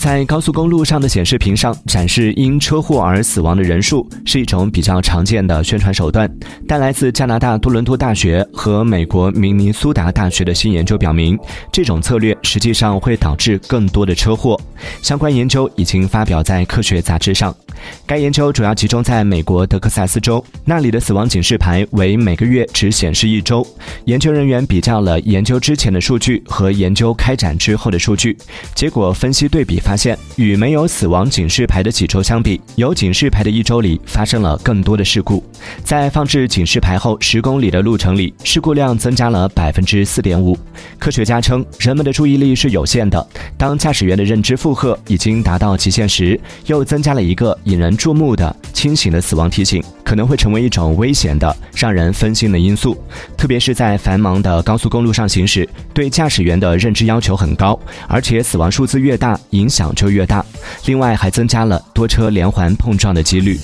在高速公路上的显示屏上展示因车祸而死亡的人数，是一种比较常见的宣传手段。但来自加拿大多伦多大学和美国明尼苏达大学的新研究表明，这种策略实际上会导致更多的车祸。相关研究已经发表在科学杂志上。该研究主要集中在美国德克萨斯州，那里的死亡警示牌为每个月只显示一周。研究人员比较了研究之前的数据和研究开展之后的数据，结果分析对比发现，与没有死亡警示牌的几周相比，有警示牌的一周里发生了更多的事故。在放置警示牌后十公里的路程里，事故量增加了百分之四点五。科学家称，人们的注意力是有限的，当驾驶员的认知负荷已经达到极限时，又增加了一个。引人注目的清醒的死亡提醒，可能会成为一种危险的、让人分心的因素，特别是在繁忙的高速公路上行驶，对驾驶员的认知要求很高，而且死亡数字越大，影响就越大。另外，还增加了多车连环碰撞的几率。